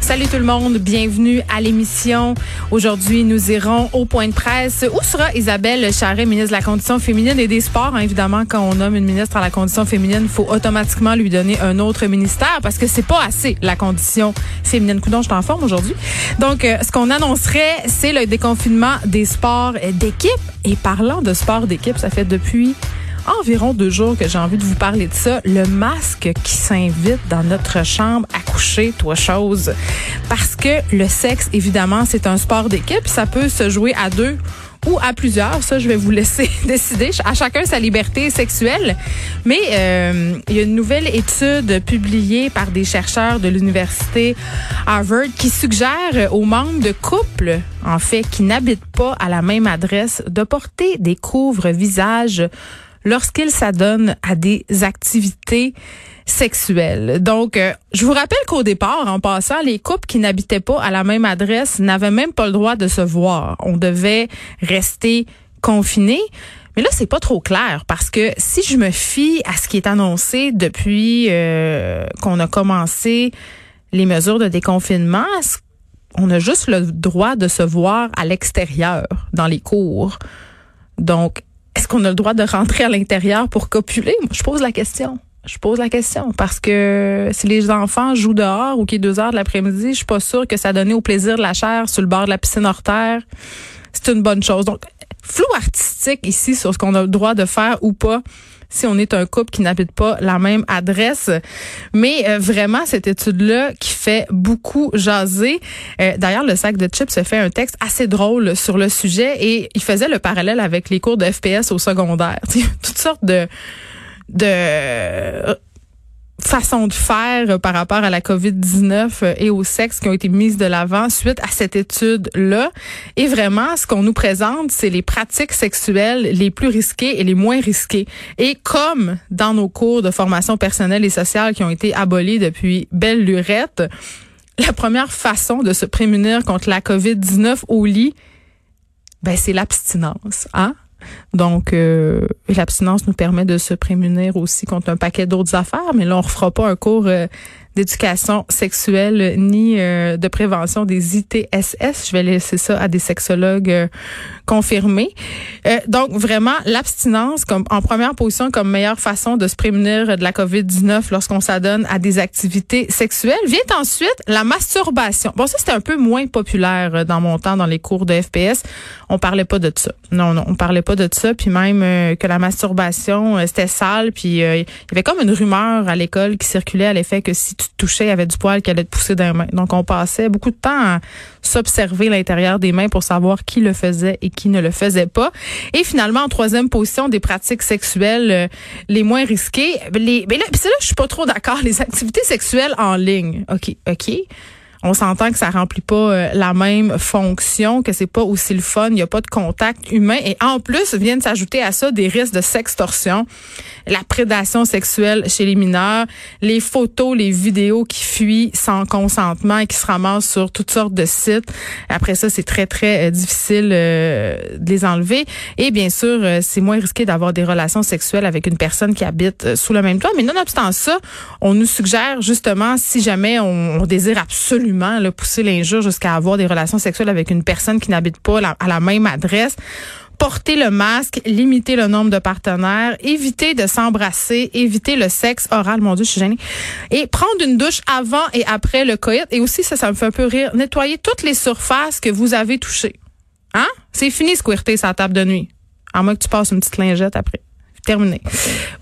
Salut tout le monde, bienvenue à l'émission. Aujourd'hui, nous irons au point de presse. Où sera Isabelle Charret, ministre de la Condition féminine et des Sports? Hein, évidemment, quand on nomme une ministre à la Condition féminine, il faut automatiquement lui donner un autre ministère parce que c'est pas assez la condition féminine. Coudon, je t'en forme aujourd'hui. Donc, euh, ce qu'on annoncerait, c'est le déconfinement des sports d'équipe. Et parlant de sport d'équipe, ça fait depuis environ deux jours que j'ai envie de vous parler de ça. Le masque qui s'invite dans notre chambre à coucher, toi chose. Parce que le sexe, évidemment, c'est un sport d'équipe. Ça peut se jouer à deux ou à plusieurs. Ça, je vais vous laisser décider. À chacun sa liberté sexuelle. Mais euh, il y a une nouvelle étude publiée par des chercheurs de l'université Harvard qui suggère aux membres de couples, en fait, qui n'habitent pas à la même adresse, de porter des couvre-visages lorsqu'ils s'adonnent à des activités sexuelles. Donc, euh, je vous rappelle qu'au départ, en passant, les couples qui n'habitaient pas à la même adresse n'avaient même pas le droit de se voir. On devait rester confinés. Mais là, c'est pas trop clair parce que si je me fie à ce qui est annoncé depuis euh, qu'on a commencé les mesures de déconfinement, on a juste le droit de se voir à l'extérieur, dans les cours? Donc, est-ce qu'on a le droit de rentrer à l'intérieur pour copuler? je pose la question. Je pose la question parce que si les enfants jouent dehors ou qu'il est deux heures de l'après-midi, je suis pas sûre que ça donne au plaisir de la chair sur le bord de la piscine hors terre. C'est une bonne chose. Donc, flou artistique ici sur ce qu'on a le droit de faire ou pas si on est un couple qui n'habite pas la même adresse. Mais euh, vraiment, cette étude-là qui fait beaucoup jaser. Euh, d'ailleurs, le sac de chips se fait un texte assez drôle sur le sujet et il faisait le parallèle avec les cours de FPS au secondaire. Toutes sortes de de façon de faire euh, par rapport à la COVID-19 euh, et au sexe qui ont été mises de l'avant suite à cette étude-là. Et vraiment, ce qu'on nous présente, c'est les pratiques sexuelles les plus risquées et les moins risquées. Et comme dans nos cours de formation personnelle et sociale qui ont été abolis depuis belle lurette, la première façon de se prémunir contre la COVID-19 au lit, ben c'est l'abstinence, hein? Donc, euh, l'abstinence nous permet de se prémunir aussi contre un paquet d'autres affaires, mais là, on refera pas un cours euh, d'éducation sexuelle ni euh, de prévention des ITSS. Je vais laisser ça à des sexologues euh, confirmés. Euh, donc vraiment l'abstinence comme en première position comme meilleure façon de se prémunir de la COVID-19 lorsqu'on s'adonne à des activités sexuelles. Vient ensuite la masturbation. Bon ça c'était un peu moins populaire dans mon temps dans les cours de FPS. On parlait pas de ça. Non non, on parlait pas de ça puis même que la masturbation c'était sale puis il y avait comme une rumeur à l'école qui circulait à l'effet que si tu y avait du poil qui allait te pousser dans les mains. Donc, on passait beaucoup de temps à s'observer l'intérieur des mains pour savoir qui le faisait et qui ne le faisait pas. Et finalement, en troisième position, des pratiques sexuelles euh, les moins risquées. Les, mais là, c'est là je suis pas trop d'accord. Les activités sexuelles en ligne. OK, OK on s'entend que ça remplit pas euh, la même fonction, que c'est pas aussi le fun, il n'y a pas de contact humain. Et en plus viennent s'ajouter à ça des risques de sextorsion, la prédation sexuelle chez les mineurs, les photos, les vidéos qui fuient sans consentement et qui se ramassent sur toutes sortes de sites. Après ça, c'est très très euh, difficile euh, de les enlever. Et bien sûr, c'est moins risqué d'avoir des relations sexuelles avec une personne qui habite sous le même toit, mais nonobstant ça, on nous suggère justement si jamais on, on désire absolument le pousser l'injure jusqu'à avoir des relations sexuelles avec une personne qui n'habite pas à la même adresse porter le masque, limiter le nombre de partenaires, éviter de s'embrasser, éviter le sexe oral, mon Dieu, je suis gênée, et prendre une douche avant et après le coït. Et aussi, ça, ça me fait un peu rire, nettoyer toutes les surfaces que vous avez touchées. Hein? C'est fini, squirter sa table de nuit. À moins que tu passes une petite lingette après terminé.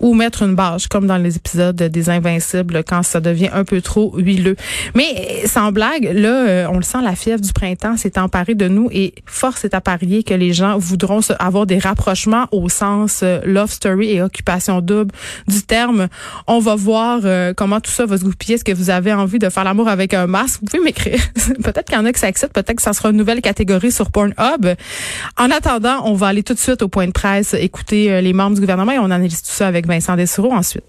Ou mettre une bâche, comme dans les épisodes des Invincibles, quand ça devient un peu trop huileux. Mais sans blague, là, euh, on le sent, la fièvre du printemps s'est emparée de nous et force est à parier que les gens voudront avoir des rapprochements au sens euh, love story et occupation double du terme. On va voir euh, comment tout ça va se goupiller. Est-ce que vous avez envie de faire l'amour avec un masque? Vous pouvez m'écrire. peut-être qu'il y en a ça excite, peut-être que ça sera une nouvelle catégorie sur Pornhub. En attendant, on va aller tout de suite au point de presse, écouter les membres du gouvernement on analyse tout ça avec Vincent Dessureau ensuite.